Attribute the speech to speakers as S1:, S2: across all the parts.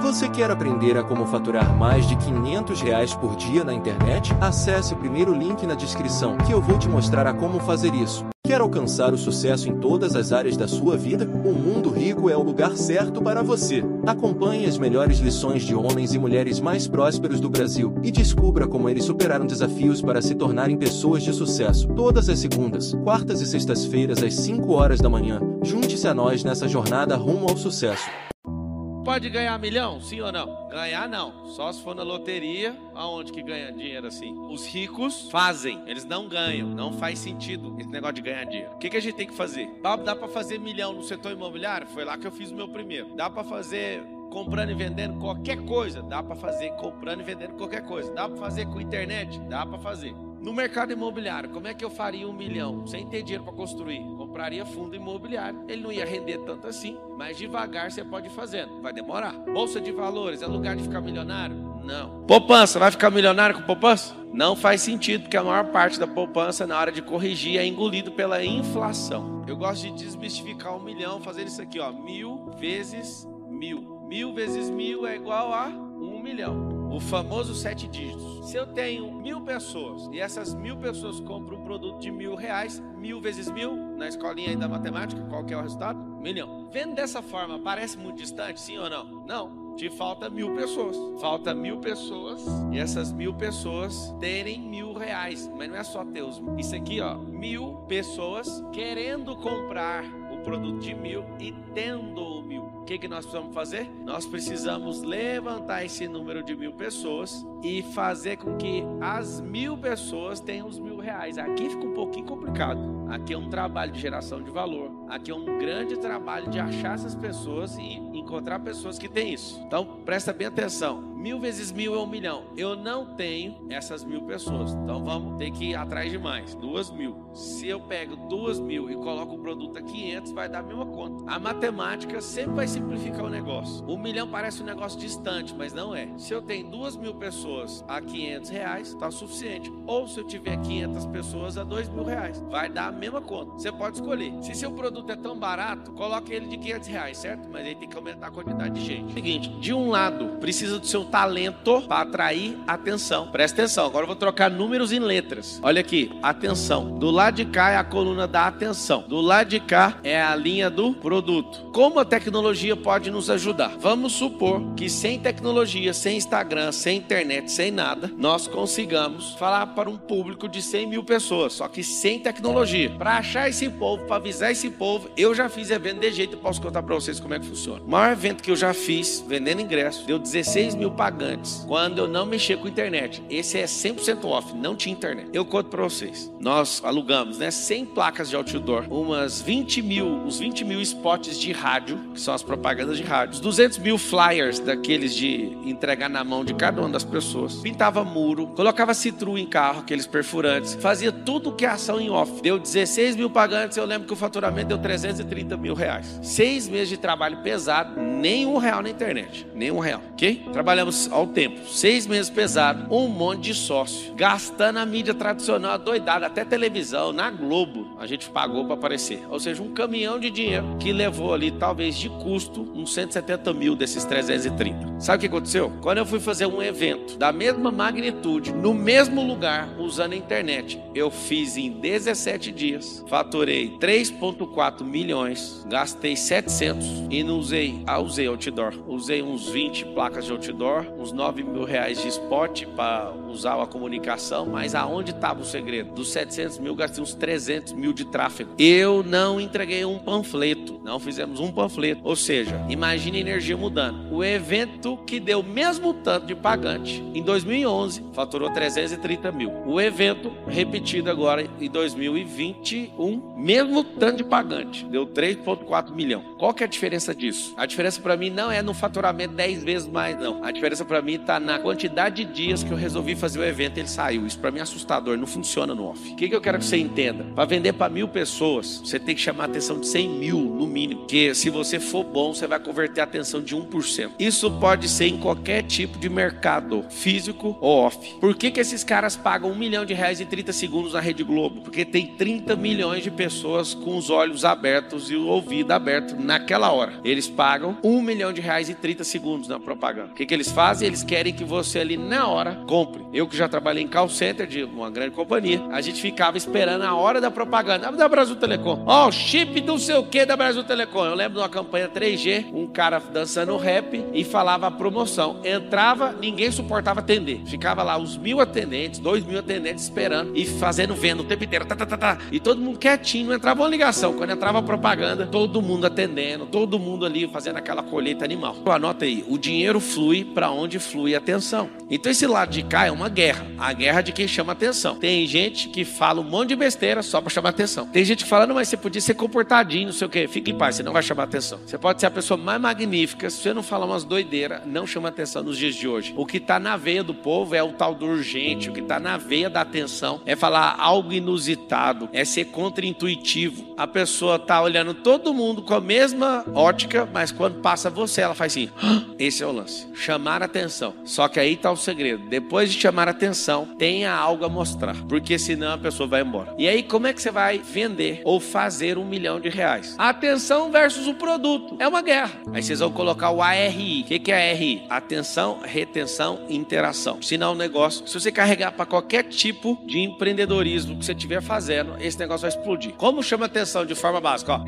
S1: Você quer aprender a como faturar mais de 500 reais por dia na internet? Acesse o primeiro link na descrição que eu vou te mostrar a como fazer isso. Quer alcançar o sucesso em todas as áreas da sua vida? O Mundo Rico é o lugar certo para você. Acompanhe as melhores lições de homens e mulheres mais prósperos do Brasil e descubra como eles superaram desafios para se tornarem pessoas de sucesso. Todas as segundas, quartas e sextas-feiras às 5 horas da manhã. Junte-se a nós nessa jornada rumo ao sucesso.
S2: Pode ganhar milhão? Sim ou não? Ganhar não. Só se for na loteria, aonde que ganha dinheiro assim? Os ricos fazem, eles não ganham. Não faz sentido esse negócio de ganhar dinheiro. O que, que a gente tem que fazer? Dá, dá para fazer milhão no setor imobiliário? Foi lá que eu fiz o meu primeiro. Dá para fazer comprando e vendendo qualquer coisa? Dá para fazer comprando e vendendo qualquer coisa. Dá para fazer com internet? Dá para fazer. No mercado imobiliário, como é que eu faria um milhão sem ter dinheiro para construir? Compraria fundo imobiliário. Ele não ia render tanto assim, mas devagar você pode ir fazendo. Vai demorar. Bolsa de valores é lugar de ficar milionário? Não. Poupança, vai ficar milionário com poupança? Não faz sentido, porque a maior parte da poupança, na hora de corrigir, é engolido pela inflação. Eu gosto de desmistificar um milhão fazendo isso aqui, ó. Mil vezes mil. Mil vezes mil é igual a um milhão o famoso sete dígitos. Se eu tenho mil pessoas e essas mil pessoas compram um produto de mil reais, mil vezes mil, na escolinha aí da matemática, qual que é o resultado? Milhão. Vendo dessa forma, parece muito distante, sim ou não? Não. Te falta mil pessoas. Falta mil pessoas e essas mil pessoas terem mil reais. Mas não é só ter os. Isso aqui, ó. Mil pessoas querendo comprar o produto de mil e tendo o mil. O que, que nós precisamos fazer? Nós precisamos levantar esse número de mil pessoas e fazer com que as mil pessoas tenham os mil reais. Aqui fica um pouquinho complicado. Aqui é um trabalho de geração de valor. Aqui é um grande trabalho de achar essas pessoas e encontrar pessoas que têm isso. Então presta bem atenção. Mil vezes mil é um milhão. Eu não tenho essas mil pessoas. Então vamos ter que ir atrás de mais. Duas mil. Se eu pego duas mil e coloco o produto a 500, vai dar a mesma conta. A matemática sempre vai simplificar o negócio. Um milhão parece um negócio distante, mas não é. Se eu tenho duas mil pessoas a 500 reais, está suficiente. Ou se eu tiver 500 pessoas a dois mil reais, vai dar a mesma conta. Você pode escolher. Se seu produto é tão barato, coloque ele de 500 reais, certo? Mas aí tem que aumentar a quantidade de gente. Seguinte, de um lado, precisa do seu talento para atrair atenção. Presta atenção, agora eu vou trocar números em letras. Olha aqui, atenção. Do lado de cá é a coluna da atenção. Do lado de cá é a linha do produto. Como a tecnologia pode nos ajudar? Vamos supor que sem tecnologia, sem Instagram, sem internet, sem nada, nós consigamos falar para um público de 100 mil pessoas, só que sem tecnologia. Para achar esse povo, para avisar esse povo, eu já fiz evento de jeito e posso contar para vocês como é que funciona. O maior evento que eu já fiz, vendendo ingresso, deu 16 mil pagantes quando eu não mexia com internet. Esse é 100% off, não tinha internet. Eu conto para vocês. Nós alugamos, né, 100 placas de outdoor, umas 20 mil, uns 20 mil spots de rádio, que são as propagandas de rádio, 200 mil flyers daqueles de entregar na mão de cada uma das pessoas, pintava muro, colocava citru em carro, aqueles perfurantes, fazia tudo que é ação em off. Deu 16 mil pagantes, eu lembro que o faturamento deu 330 mil reais. Seis meses de trabalho pesado, nem um real na internet, nem um real, ok? Trabalhamos ao tempo, seis meses pesado, um monte de sócio, gastando a mídia tradicional, doidada, até televisão, na Globo, a gente pagou para aparecer. Ou seja, um caminhão de dinheiro que levou ali, talvez de custo, uns 170 mil desses 330. Sabe o que aconteceu? Quando eu fui fazer um evento da mesma magnitude, no mesmo lugar, usando a internet, eu fiz em 17 dias, faturei 3,4 milhões, gastei 700 e não usei, ah, usei outdoor. Usei uns 20 placas de outdoor, uns 9 mil reais de spot para usar a comunicação, mas aonde estava o segredo? Dos 700 mil, gastei uns 300 mil de tráfego. Eu não entreguei um panfleto, não fizemos um panfleto. Ou seja, imagine a energia mudando. O evento que deu mesmo tanto de pagante em 2011 faturou 330 mil. O evento repetido agora em 2021, mesmo tanto de pagante, deu 3,4 milhão. Qual que é a diferença disso? A diferença para mim não é no faturamento 10 vezes mais, não. A diferença para mim está na quantidade de dias que eu resolvi fazer o evento ele saiu. Isso para mim é assustador, não funciona no off. O que, que eu quero que você entenda? Para vender para mil pessoas, você tem que chamar a atenção de 100 mil no mínimo. Porque se você for bom, você vai converter a atenção de 1%. Isso pode ser em qualquer tipo de mercado, físico ou off. Por que, que esses caras pagam um milhão de reais em 30 segundos na Rede Globo? Porque tem 30 milhões de pessoas com os olhos abertos e o ouvido aberto naquela hora. Eles pagam um milhão de reais e 30 segundos na propaganda. O que, que eles fazem? Eles querem que você ali na hora compre. Eu que já trabalhei em call center de uma grande companhia, a gente ficava esperando a hora da propaganda da Brasil Telecom. Ó, oh, chip do seu que da Brasil Telecom. Eu lembro de uma campanha 3G, um cara dançando rap e falava a promoção. Entrava, ninguém suportava atender. Ficava lá os mil atendentes, dois mil atendentes esperando e fazendo venda o tempo inteiro. Tá, tá, tá, tá. E todo mundo quietinho, não entrava uma ligação. Quando entrava a propaganda, todo mundo atendendo, todo mundo ali fazendo aquela colheita animal. Anota aí, o dinheiro flui para onde flui a atenção. Então esse lado de cá é uma guerra. A guerra de quem chama atenção. Tem gente que fala um monte de besteira só para chamar atenção. Tem gente que fala, não, mas você podia ser comportadinho, não sei o quê. Fique em paz, você não vai chamar atenção. Você pode ser a pessoa mais magnífica, se você não falar umas doideiras, não chama atenção nos dias de hoje. O que está na veia do povo é o tal do urgente, o que está na veia da atenção é falar algo inusitado, é ser contra-intuitivo. A pessoa está olhando todo mundo com a mesma ótica, mas quando passa você, ela faz assim: ah, esse é o lance. Chamar atenção. Só que aí está o segredo. Depois de chamar atenção, tenha algo a mostrar, porque senão a pessoa vai embora. E aí, como é que você vai vender ou fazer um milhão de reais? Atenção versus o produto. É uma guerra. Aí vocês vão colocar o ARI. O que, que é ARI? Atenção, retenção, interação. Sinal, um negócio. Se você carregar para qualquer tipo de empreendedorismo que você estiver fazendo, esse negócio vai explodir. Como chama atenção de forma básica? Ó.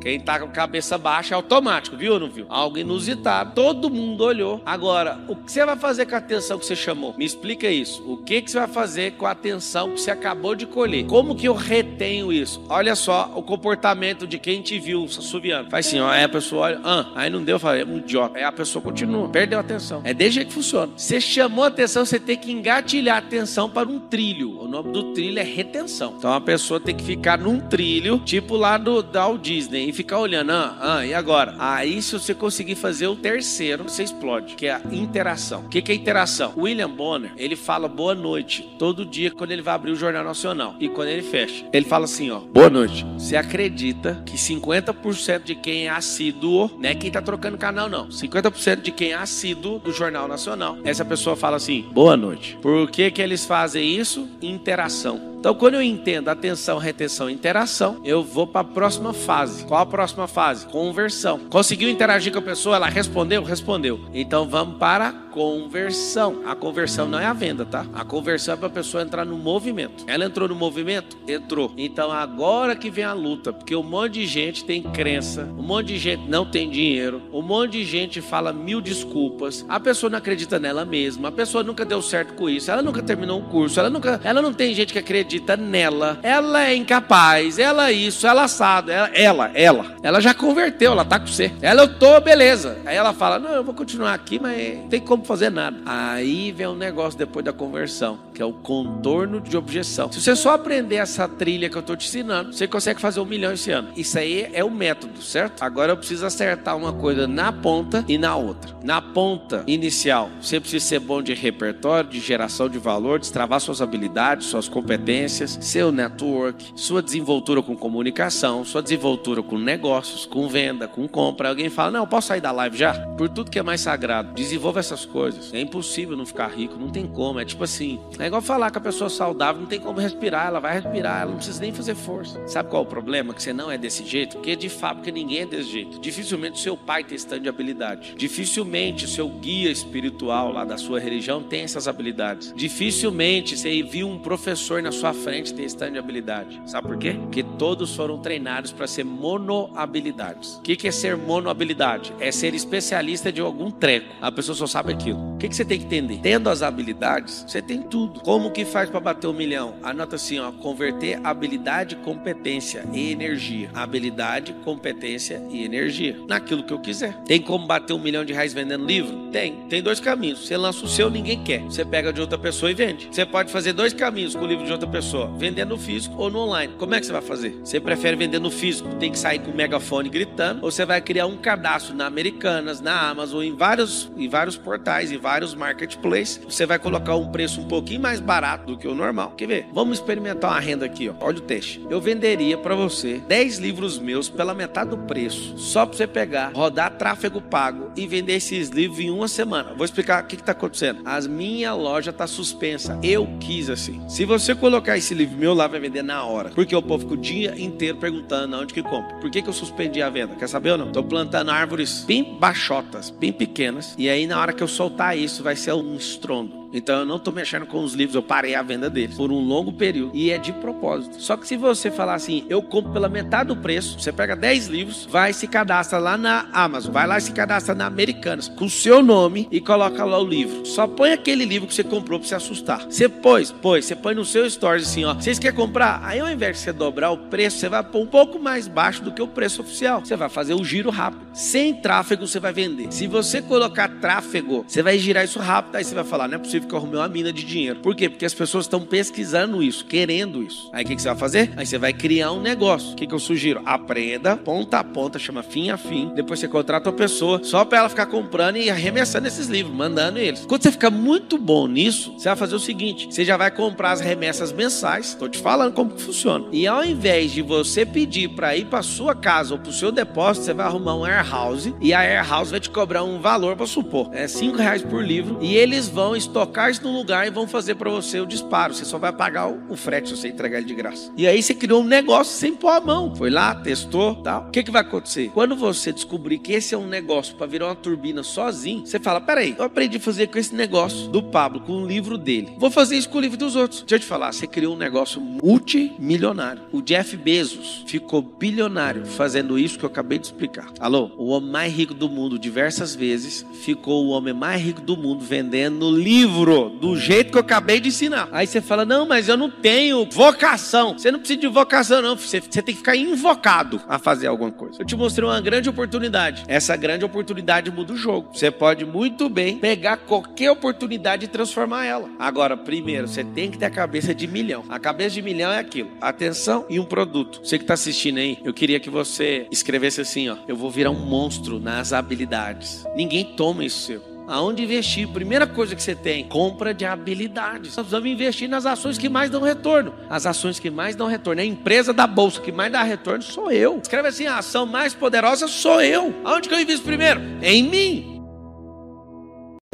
S2: Quem tá com a cabeça baixa é automático, viu ou não viu? Algo inusitado. Todo mundo olhou. Agora, o que você vai fazer com a atenção que você chamou? Me explica isso. O que, que você vai fazer com a atenção que você acabou de colher? Como que eu retenho isso? Olha só o comportamento de quem te viu subiando. Faz assim, ó. Aí a pessoa olha, ah, aí não deu, falei, é um idiota. Aí a pessoa continua, perdeu a atenção. É jeito que funciona. Você chamou a atenção, você tem que engatilhar a atenção para um trilho. O nome do trilho é retenção. Então a pessoa tem que ficar num trilho, tipo lá do da Walt Disney e ficar olhando, ah, ah, e agora? Aí, se você conseguir fazer o terceiro, você explode, que é a interação. O que, que é interação? William Bonner, ele fala boa noite todo dia quando ele vai abrir o Jornal Nacional e quando ele fecha. Ele fala assim, ó, boa noite. Você acredita que 50% de quem é assíduo, não é quem tá trocando canal, não. 50% de quem é assíduo do Jornal Nacional, essa pessoa fala assim, boa noite. Por que que eles fazem isso? Interação. Então, quando eu entendo atenção, retenção e interação, eu vou para a próxima fase. Qual a próxima fase? Conversão. Conseguiu interagir com a pessoa? Ela respondeu? Respondeu. Então, vamos para conversão. A conversão não é a venda, tá? A conversão é para a pessoa entrar no movimento. Ela entrou no movimento? Entrou. Então agora que vem a luta, porque um monte de gente tem crença, um monte de gente não tem dinheiro, um monte de gente fala mil desculpas, a pessoa não acredita nela mesma, a pessoa nunca deu certo com isso, ela nunca terminou um curso, ela nunca, ela não tem gente que acredita nela, ela é incapaz, ela é isso, ela é assado, ela, ela, ela, ela já converteu, ela tá com você. Ela eu tô, beleza. Aí ela fala: "Não, eu vou continuar aqui, mas tem como fazer nada". Aí vem um negócio depois da conversão, que é o contorno de objeção. Se você só aprender essa trilha que eu estou te ensinando, você consegue fazer um milhão esse ano. Isso aí é o método, certo? Agora eu preciso acertar uma coisa na ponta e na outra. Na ponta inicial, você precisa ser bom de repertório, de geração de valor, destravar suas habilidades, suas competências, seu network, sua desenvoltura com comunicação, sua desenvoltura com negócios, com venda, com compra. Alguém fala: Não, posso sair da live já? Por tudo que é mais sagrado, desenvolva essas coisas. É impossível não ficar rico, não tem como. É tipo assim: é igual falar que a pessoa saudável não tem como respirar, ela vai respirar, ela não precisa nem fazer força. Sabe qual é o problema? Que você não é desse jeito? Porque de fábrica ninguém é desse jeito. Dificilmente o seu pai tem esse tanto de habilidade. Dificilmente o seu guia espiritual lá da sua religião tem essas habilidades. Dificilmente você viu um professor na sua frente ter esse tanto de habilidade. Sabe por quê? Porque todos foram treinados para ser monohabilidades. O que, que é ser monohabilidade? É ser especialista de algum treco. A pessoa só sabe aquilo. O que, que você tem que entender? Tendo as habilidades, você tem tudo. Como que faz para bater um milhão? Anota assim, ó, converter habilidade, competência e energia. Habilidade, competência e energia. Naquilo que eu quiser. Tem como bater um milhão de reais vendendo livro? Tem. Tem dois caminhos. Você lança o seu, ninguém quer. Você pega de outra pessoa e vende. Você pode fazer dois caminhos com o livro de outra pessoa: vender no físico ou no online. Como é que você vai fazer? Você prefere vender no físico? Tem que sair com o megafone gritando? Ou você vai criar um cadastro na Americanas, na Amazon, em vários, em vários portais portais, em vários marketplaces. Você vai colocar um preço um pouquinho mais barato do que o normal. Quer ver? Vamos experimentar uma renda aqui, ó. Olha o teste. Eu venderia para você 10 livros meus pela metade do preço, só para você pegar, rodar tráfego pago e vender esses livros em uma semana. Vou explicar o que está acontecendo. As minha loja tá suspensa. Eu quis assim. Se você colocar esse livro meu lá, vai vender na hora. Porque o povo fica o dia inteiro perguntando onde que compra. Por que, que eu suspendi a venda? Quer saber ou não? Tô plantando árvores bem baixotas, bem pequenas. E aí, na hora que eu soltar isso, vai ser um estrondo. Então eu não estou mexendo com os livros, eu parei a venda deles por um longo período. E é de propósito. Só que se você falar assim, eu compro pela metade do preço, você pega 10 livros, vai se cadastra lá na Amazon, vai lá e se cadastra na Americanas, com o seu nome e coloca lá o livro. Só põe aquele livro que você comprou para se assustar. Você pôs, pôs, você põe no seu stories assim, ó. Vocês querem comprar? Aí ao invés de você dobrar o preço, você vai pôr um pouco mais baixo do que o preço oficial. Você vai fazer o giro rápido. Sem tráfego você vai vender. Se você colocar tráfego, você vai girar isso rápido, aí você vai falar, não é possível possível que eu arrumei uma mina de dinheiro. Por quê? Porque as pessoas estão pesquisando isso, querendo isso. Aí o que, que, você vai fazer? Aí você vai criar um negócio. O que, que eu sugiro? Aprenda, ponta a ponta, chama fim a fim. Depois você contrata uma pessoa só para ela ficar comprando e arremessando esses livros, mandando eles. Quando você ficar muito bom nisso, você vai fazer o seguinte: você já vai comprar as remessas mensais. Estou te falando como que funciona. E ao invés de você pedir para ir para sua casa ou para o seu depósito, você vai arrumar um warehouse e a warehouse vai te cobrar um valor, para supor, é cinco reais por livro e eles vão estocar isso no lugar e vão fazer para você o disparo. Você só vai pagar o, frete se você entregar ele de graça. E aí você criou um negócio sem pôr a mão. Foi lá, testou, tal. O que, que vai acontecer? Quando você descobrir que esse é um negócio para virar uma turbina sozinho, você fala: peraí, eu aprendi a fazer com esse negócio do Pablo, com o livro dele. Vou fazer isso com o livro dos outros. Deixa eu te falar, você criou um negócio multimilionário. O Jeff Bezos ficou bilionário fazendo isso que eu acabei de explicar. Alô? O homem mais rico do mundo, diversas vezes, ficou o homem mais rico do mundo vendendo livro do jeito que eu acabei de ensinar. Aí você fala: não, mas eu não tenho vocação. Você não precisa de vocação, não. Você, você tem que ficar invocado a fazer alguma coisa. Eu te mostrei uma grande oportunidade. Essa grande oportunidade muda o jogo. Você pode muito bem pegar qualquer oportunidade e transformar ela. Agora, primeiro, você tem que ter a cabeça de milhão. A cabeça de milhão é aquilo: atenção e um produto. Você que está assistindo aí, eu queria que você escrevesse assim: ó, eu vou virar um monstro nas habilidades. Ninguém toma isso seu aonde investir. Primeira coisa que você tem, compra de habilidades. Nós precisamos investir nas ações que mais dão retorno. As ações que mais dão retorno. A empresa da bolsa que mais dá retorno sou eu. Escreve assim: a ação mais poderosa sou eu. Aonde que eu invisto primeiro? Em mim.